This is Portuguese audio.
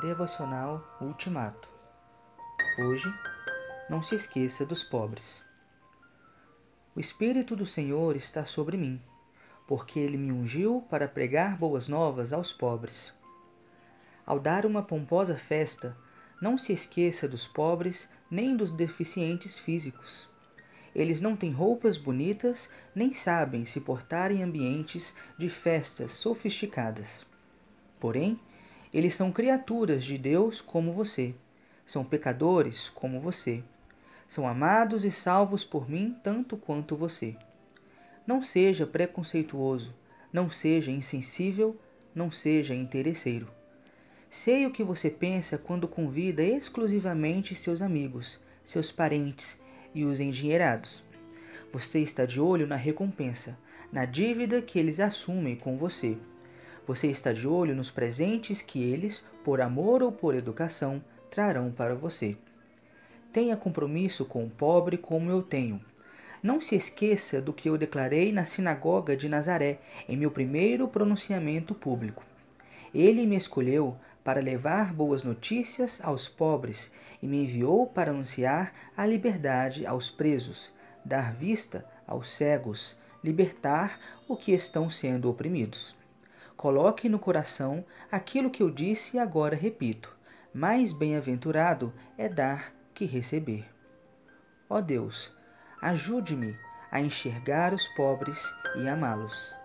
Devocional Ultimato. Hoje, não se esqueça dos pobres. O Espírito do Senhor está sobre mim, porque ele me ungiu para pregar boas novas aos pobres. Ao dar uma pomposa festa, não se esqueça dos pobres nem dos deficientes físicos. Eles não têm roupas bonitas nem sabem se portar em ambientes de festas sofisticadas. Porém, eles são criaturas de Deus como você. São pecadores como você. São amados e salvos por mim tanto quanto você. Não seja preconceituoso, não seja insensível, não seja interesseiro. Sei o que você pensa quando convida exclusivamente seus amigos, seus parentes e os endinheirados. Você está de olho na recompensa, na dívida que eles assumem com você. Você está de olho nos presentes que eles, por amor ou por educação, trarão para você. Tenha compromisso com o pobre como eu tenho. Não se esqueça do que eu declarei na sinagoga de Nazaré, em meu primeiro pronunciamento público. Ele me escolheu para levar boas notícias aos pobres e me enviou para anunciar a liberdade aos presos, dar vista aos cegos, libertar os que estão sendo oprimidos. Coloque no coração aquilo que eu disse e agora repito: mais bem-aventurado é dar que receber. Ó Deus, ajude-me a enxergar os pobres e amá-los.